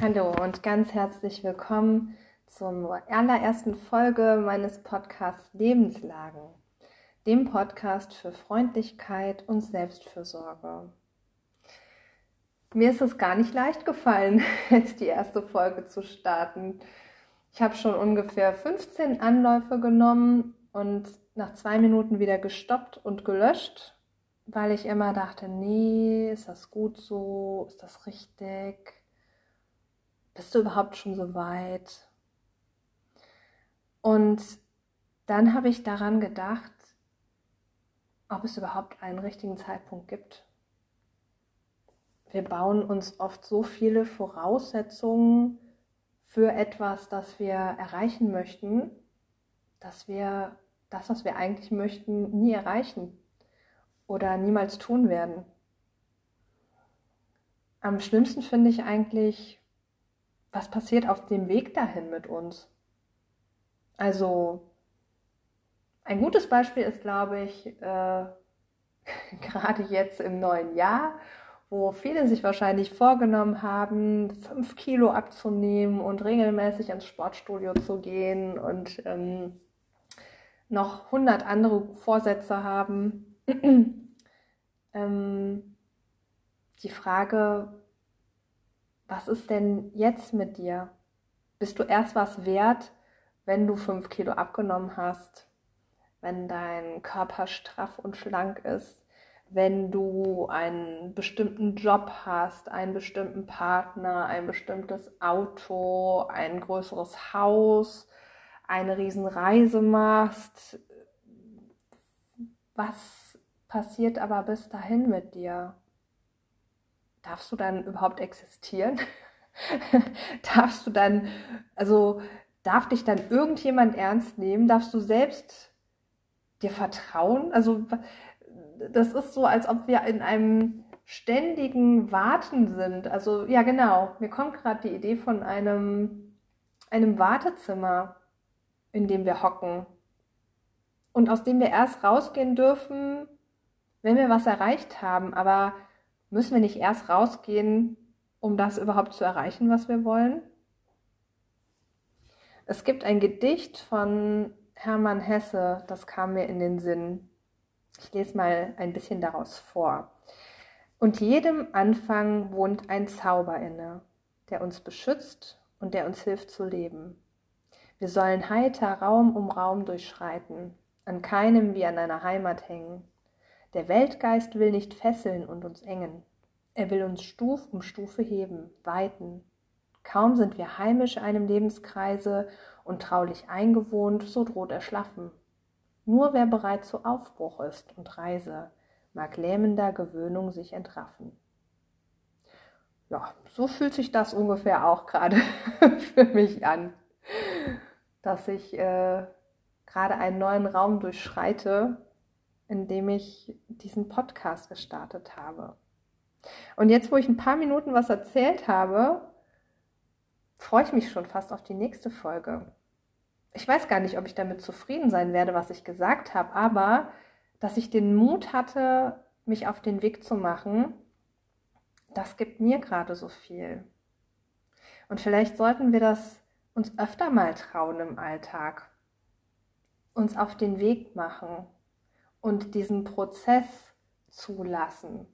Hallo und ganz herzlich willkommen zur allerersten Folge meines Podcasts Lebenslagen, dem Podcast für Freundlichkeit und Selbstfürsorge. Mir ist es gar nicht leicht gefallen, jetzt die erste Folge zu starten. Ich habe schon ungefähr 15 Anläufe genommen und nach zwei Minuten wieder gestoppt und gelöscht, weil ich immer dachte, nee, ist das gut so? Ist das richtig? Bist du überhaupt schon so weit? Und dann habe ich daran gedacht, ob es überhaupt einen richtigen Zeitpunkt gibt. Wir bauen uns oft so viele Voraussetzungen für etwas, das wir erreichen möchten, dass wir das, was wir eigentlich möchten, nie erreichen oder niemals tun werden. Am schlimmsten finde ich eigentlich, was passiert auf dem Weg dahin mit uns? Also ein gutes Beispiel ist, glaube ich, äh, gerade jetzt im neuen Jahr, wo viele sich wahrscheinlich vorgenommen haben, fünf Kilo abzunehmen und regelmäßig ins Sportstudio zu gehen und ähm, noch hundert andere Vorsätze haben. ähm, die Frage, was ist denn jetzt mit dir? Bist du erst was wert, wenn du fünf Kilo abgenommen hast, wenn dein Körper straff und schlank ist, wenn du einen bestimmten Job hast, einen bestimmten Partner, ein bestimmtes Auto, ein größeres Haus, eine Riesenreise machst. Was passiert aber bis dahin mit dir? Darfst du dann überhaupt existieren? darfst du dann, also darf dich dann irgendjemand ernst nehmen? Darfst du selbst dir vertrauen? Also das ist so, als ob wir in einem ständigen Warten sind. Also ja, genau. Mir kommt gerade die Idee von einem, einem Wartezimmer, in dem wir hocken und aus dem wir erst rausgehen dürfen, wenn wir was erreicht haben. Aber Müssen wir nicht erst rausgehen, um das überhaupt zu erreichen, was wir wollen? Es gibt ein Gedicht von Hermann Hesse, das kam mir in den Sinn. Ich lese mal ein bisschen daraus vor. Und jedem Anfang wohnt ein Zauber inne, der uns beschützt und der uns hilft zu leben. Wir sollen heiter Raum um Raum durchschreiten, an keinem wie an einer Heimat hängen. Der Weltgeist will nicht fesseln und uns engen. Er will uns Stuf um Stufe heben, weiten. Kaum sind wir heimisch einem Lebenskreise und traulich eingewohnt, so droht er schlaffen. Nur wer bereit zu Aufbruch ist und Reise, mag lähmender Gewöhnung sich entraffen. Ja, so fühlt sich das ungefähr auch gerade für mich an, dass ich äh, gerade einen neuen Raum durchschreite, in dem ich diesen Podcast gestartet habe. Und jetzt, wo ich ein paar Minuten was erzählt habe, freue ich mich schon fast auf die nächste Folge. Ich weiß gar nicht, ob ich damit zufrieden sein werde, was ich gesagt habe, aber dass ich den Mut hatte, mich auf den Weg zu machen, das gibt mir gerade so viel. Und vielleicht sollten wir das uns öfter mal trauen im Alltag, uns auf den Weg machen und diesen Prozess zulassen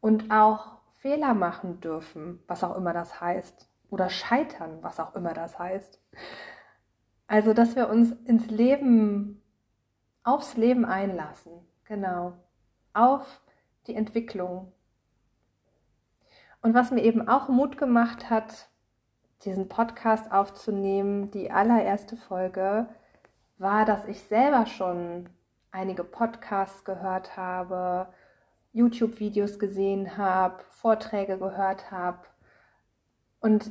und auch Fehler machen dürfen, was auch immer das heißt, oder scheitern, was auch immer das heißt. Also, dass wir uns ins Leben, aufs Leben einlassen, genau, auf die Entwicklung. Und was mir eben auch Mut gemacht hat, diesen Podcast aufzunehmen, die allererste Folge, war, dass ich selber schon einige Podcasts gehört habe, YouTube-Videos gesehen habe, Vorträge gehört habe und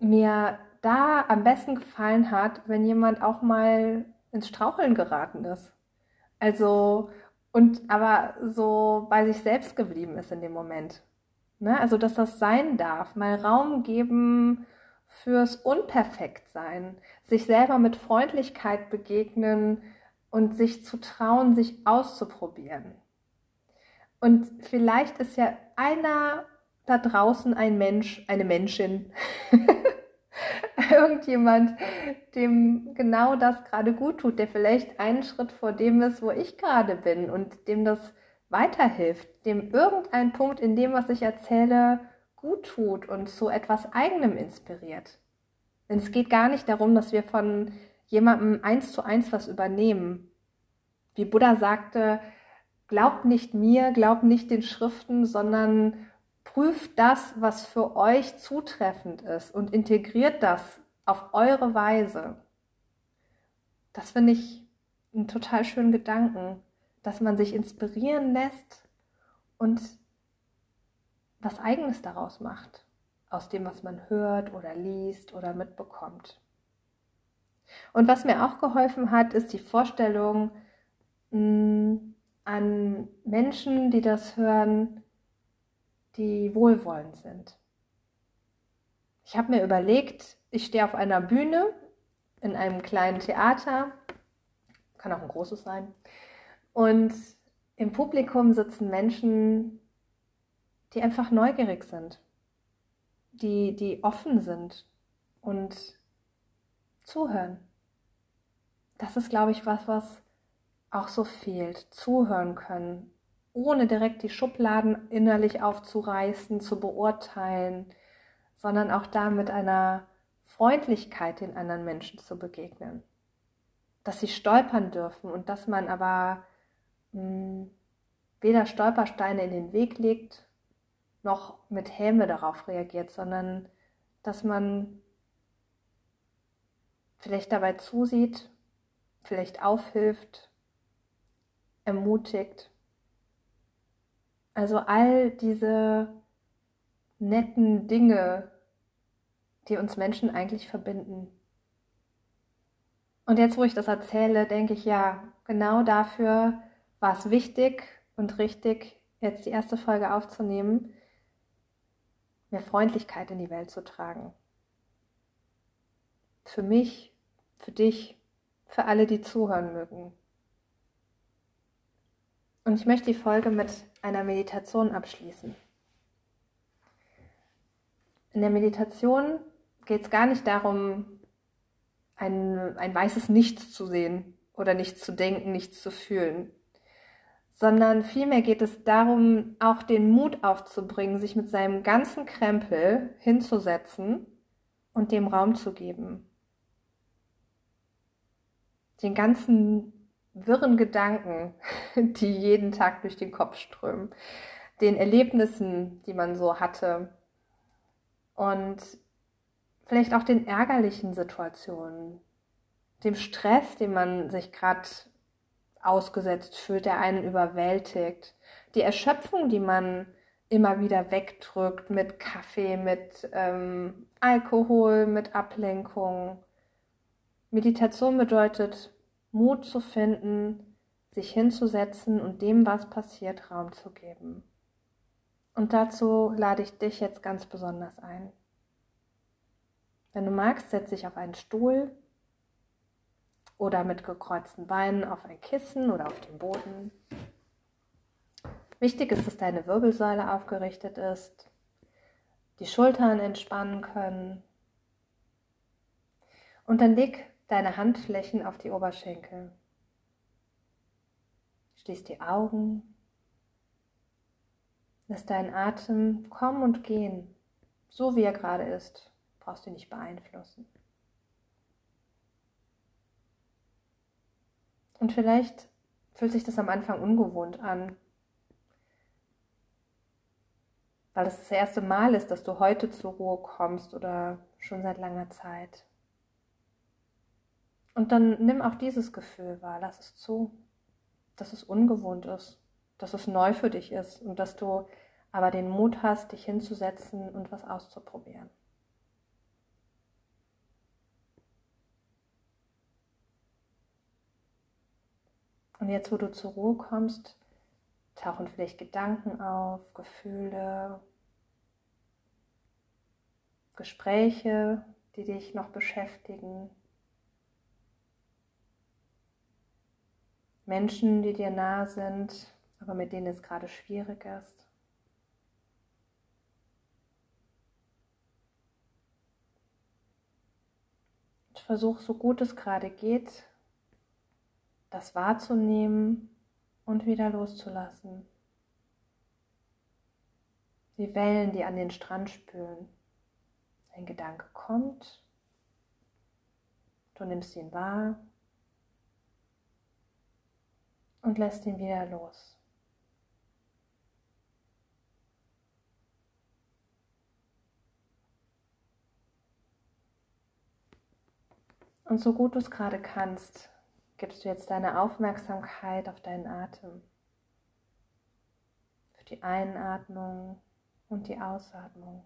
mir da am besten gefallen hat, wenn jemand auch mal ins Straucheln geraten ist. Also und aber so bei sich selbst geblieben ist in dem Moment. Ne? Also dass das sein darf, mal Raum geben fürs Unperfektsein, sich selber mit Freundlichkeit begegnen und sich zu trauen, sich auszuprobieren. Und vielleicht ist ja einer da draußen ein Mensch, eine Menschin, irgendjemand, dem genau das gerade gut tut, der vielleicht einen Schritt vor dem ist, wo ich gerade bin und dem das weiterhilft, dem irgendein Punkt in dem, was ich erzähle, gut tut und zu etwas eigenem inspiriert. Denn es geht gar nicht darum, dass wir von jemandem eins zu eins was übernehmen. Wie Buddha sagte, glaubt nicht mir, glaubt nicht den Schriften, sondern prüft das, was für euch zutreffend ist und integriert das auf eure Weise. Das finde ich einen total schönen Gedanken, dass man sich inspirieren lässt und was eigenes daraus macht, aus dem, was man hört oder liest oder mitbekommt. Und was mir auch geholfen hat, ist die Vorstellung mh, mm, an Menschen, die das hören, die wohlwollend sind. Ich habe mir überlegt, ich stehe auf einer Bühne in einem kleinen Theater, kann auch ein großes sein, und im Publikum sitzen Menschen, die einfach neugierig sind, die, die offen sind und zuhören. Das ist, glaube ich, was, was auch so fehlt. Zuhören können, ohne direkt die Schubladen innerlich aufzureißen, zu beurteilen, sondern auch da mit einer Freundlichkeit den anderen Menschen zu begegnen. Dass sie stolpern dürfen und dass man aber mh, hm, weder Stolpersteine in den Weg legt, noch mit Häme darauf reagiert, sondern dass man vielleicht dabei zusieht, vielleicht aufhilft, ermutigt. Also all diese netten Dinge, die uns Menschen eigentlich verbinden. Und jetzt, wo ich das erzähle, denke ich, ja, genau dafür war es wichtig und richtig, jetzt die erste Folge aufzunehmen, mehr Freundlichkeit in die Welt zu tragen. Für mich, für dich, für alle, die zuhören mögen. Und ich möchte die Folge mit einer Meditation abschließen. In der Meditation geht es gar nicht darum, ein, ein weißes Nichts zu sehen oder nichts zu denken, nichts zu fühlen, sondern vielmehr geht es darum, auch den Mut aufzubringen, sich mit seinem ganzen Krempel hinzusetzen und dem Raum zu geben. Den ganzen wirren Gedanken, die jeden Tag durch den Kopf strömen, den Erlebnissen, die man so hatte und vielleicht auch den ärgerlichen Situationen, dem Stress, den man sich gerade ausgesetzt fühlt, der einen überwältigt. Die Erschöpfung, die man immer wieder wegdrückt mit Kaffee, mit ähm, Alkohol, mit Ablenkung. Meditation bedeutet, Mut zu finden, sich hinzusetzen und dem, was passiert, Raum zu geben. Und dazu lade ich dich jetzt ganz besonders ein. Wenn du magst, setz dich auf einen Stuhl oder mit gekreuzten Beinen auf ein Kissen oder auf den Boden. Wichtig ist, dass deine Wirbelsäule aufgerichtet ist, die Schultern entspannen können. Und dann leg deine Handflächen auf die Oberschenkel. Schließ die Augen. Lass deinen Atem kommen und gehen, so wie er gerade ist. Brauchst du nicht beeinflussen. Und vielleicht fühlt sich das am Anfang ungewohnt an, weil es das erste Mal ist, dass du heute zur Ruhe kommst oder schon seit langer Zeit. Und dann nimm auch dieses Gefühl wahr, lass es zu, dass es ungewohnt ist, dass es neu für dich ist und dass du aber den Mut hast, dich hinzusetzen und was auszuprobieren. Und jetzt, wo du zur Ruhe kommst, tauchen vielleicht Gedanken auf, Gefühle, Gespräche, die dich noch beschäftigen. Menschen, die dir nah sind, aber mit denen es gerade schwierig ist. Ich versuche so gut es gerade geht, das wahrzunehmen und wieder loszulassen. Wie Wellen, die an den Strand spülen. Ein Gedanke kommt, du nimmst ihn wahr und lässt ihn wieder los. Und so gut du es gerade kannst, gibst du jetzt deine Aufmerksamkeit auf deinen Atem. Für die Einatmung und die Ausatmung.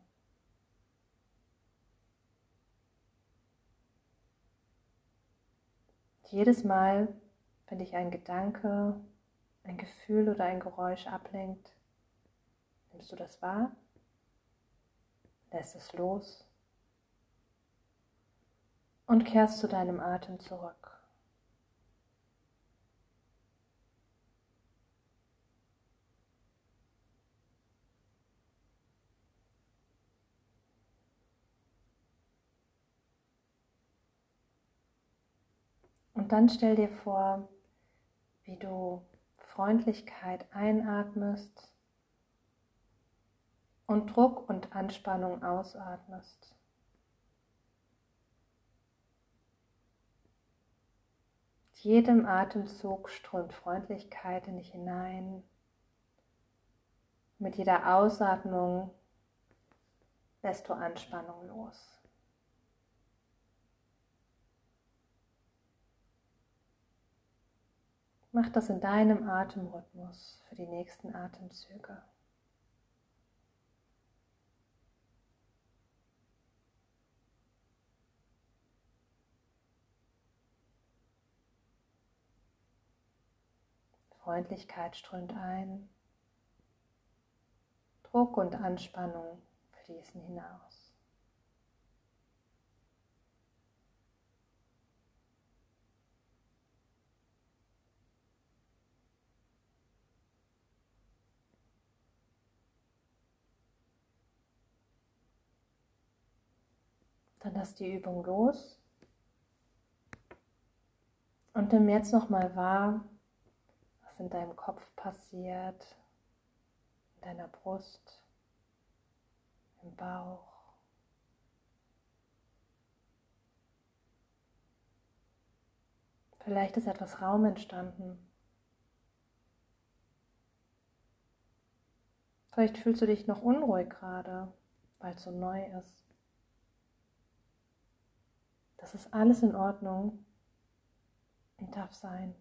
Jedes Mal, wenn dich ein Gedanke, ein Gefühl oder ein Geräusch ablenkt, nimmst du das wahr, lässt es los und kehrst zu deinem Atem zurück. Und dann stell dir vor, wie du Freundlichkeit einatmest und Druck und Anspannung ausatmest. Mit jedem Atemzug strömt Freundlichkeit in dich hinein. Mit jeder Ausatmung lässt du Anspannung los. Mach das in deinem Atemrhythmus für die nächsten Atemzüge. Freundlichkeit strömt ein, Druck und Anspannung fließen hinaus. Lass die Übung los und nimm jetzt nochmal wahr, was in deinem Kopf passiert, in deiner Brust, im Bauch. Vielleicht ist etwas Raum entstanden. Vielleicht fühlst du dich noch unruhig gerade, weil es so neu ist. Das ist alles in Ordnung und darf sein.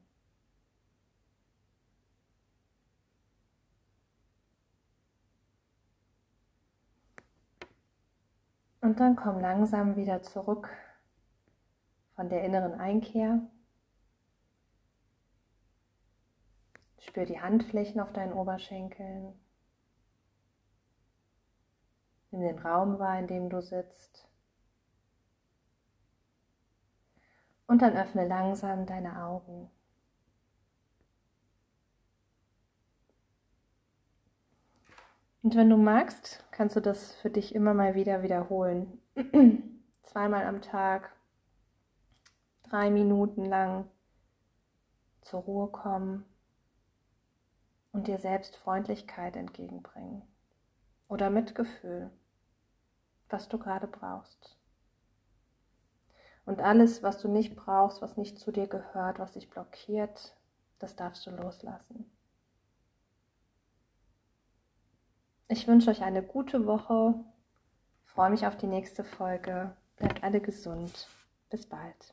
Und dann komm langsam wieder zurück von der inneren Einkehr. Spür die Handflächen auf deinen Oberschenkeln. Nimm den Raum wahr, in dem du sitzt. Und dann öffne langsam deine Augen. Und wenn du magst, kannst du das für dich immer mal wieder wiederholen. Zweimal am Tag, drei Minuten lang zur Ruhe kommen und dir selbst Freundlichkeit entgegenbringen oder Mitgefühl, was du gerade brauchst. Und alles, was du nicht brauchst, was nicht zu dir gehört, was dich blockiert, das darfst du loslassen. Ich wünsche euch eine gute Woche. freue mich auf die nächste Folge. Bleibt alle gesund. Bis bald.